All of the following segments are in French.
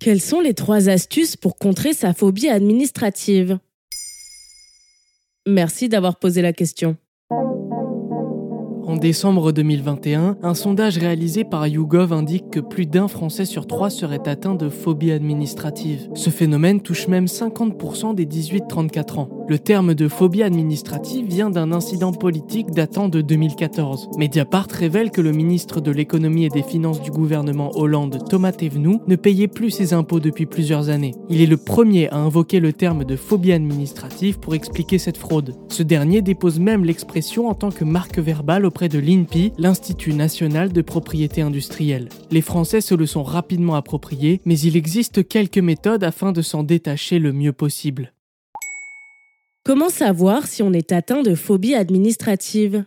Quelles sont les trois astuces pour contrer sa phobie administrative? Merci d'avoir posé la question. En décembre 2021, un sondage réalisé par YouGov indique que plus d'un Français sur trois serait atteint de phobie administrative. Ce phénomène touche même 50% des 18-34 ans. Le terme de phobie administrative vient d'un incident politique datant de 2014. Mediapart révèle que le ministre de l'économie et des finances du gouvernement Hollande, Thomas Thévenoud, ne payait plus ses impôts depuis plusieurs années. Il est le premier à invoquer le terme de phobie administrative pour expliquer cette fraude. Ce dernier dépose même l'expression en tant que marque verbale auprès de l'INPI, l'Institut national de propriété industrielle. Les Français se le sont rapidement appropriés, mais il existe quelques méthodes afin de s'en détacher le mieux possible. Comment savoir si on est atteint de phobie administrative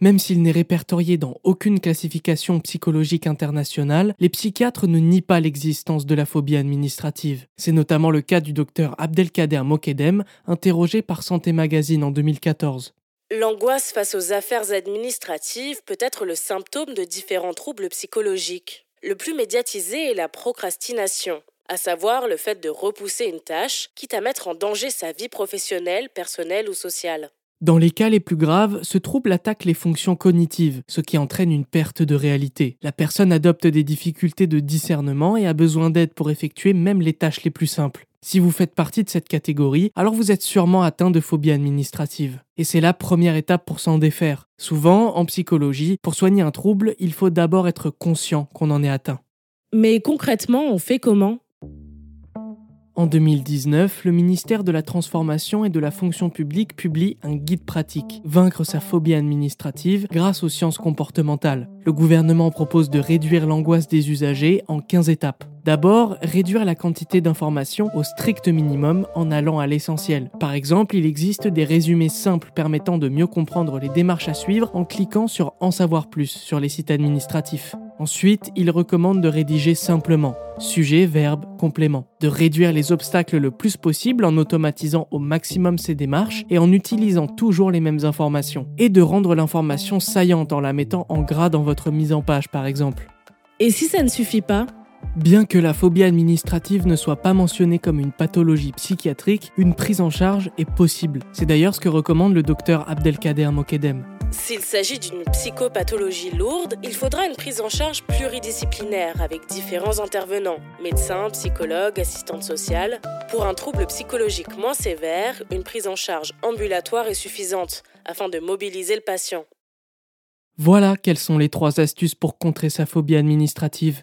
même s'il n'est répertorié dans aucune classification psychologique internationale, les psychiatres ne nient pas l'existence de la phobie administrative. C'est notamment le cas du docteur Abdelkader Mokedem, interrogé par Santé Magazine en 2014. L'angoisse face aux affaires administratives peut être le symptôme de différents troubles psychologiques. Le plus médiatisé est la procrastination, à savoir le fait de repousser une tâche, quitte à mettre en danger sa vie professionnelle, personnelle ou sociale. Dans les cas les plus graves, ce trouble attaque les fonctions cognitives, ce qui entraîne une perte de réalité. La personne adopte des difficultés de discernement et a besoin d'aide pour effectuer même les tâches les plus simples. Si vous faites partie de cette catégorie, alors vous êtes sûrement atteint de phobie administrative. Et c'est la première étape pour s'en défaire. Souvent, en psychologie, pour soigner un trouble, il faut d'abord être conscient qu'on en est atteint. Mais concrètement, on fait comment? En 2019, le ministère de la Transformation et de la Fonction publique publie un guide pratique, Vaincre sa phobie administrative grâce aux sciences comportementales. Le gouvernement propose de réduire l'angoisse des usagers en 15 étapes. D'abord, réduire la quantité d'informations au strict minimum en allant à l'essentiel. Par exemple, il existe des résumés simples permettant de mieux comprendre les démarches à suivre en cliquant sur En savoir plus sur les sites administratifs. Ensuite, il recommande de rédiger simplement sujet, verbe, complément, de réduire les obstacles le plus possible en automatisant au maximum ses démarches et en utilisant toujours les mêmes informations, et de rendre l'information saillante en la mettant en gras dans votre mise en page par exemple. Et si ça ne suffit pas? Bien que la phobie administrative ne soit pas mentionnée comme une pathologie psychiatrique, une prise en charge est possible. C'est d'ailleurs ce que recommande le docteur Abdelkader Mokedem. S'il s'agit d'une psychopathologie lourde, il faudra une prise en charge pluridisciplinaire avec différents intervenants, médecins, psychologues, assistantes sociales. Pour un trouble psychologique moins sévère, une prise en charge ambulatoire est suffisante afin de mobiliser le patient. Voilà quelles sont les trois astuces pour contrer sa phobie administrative.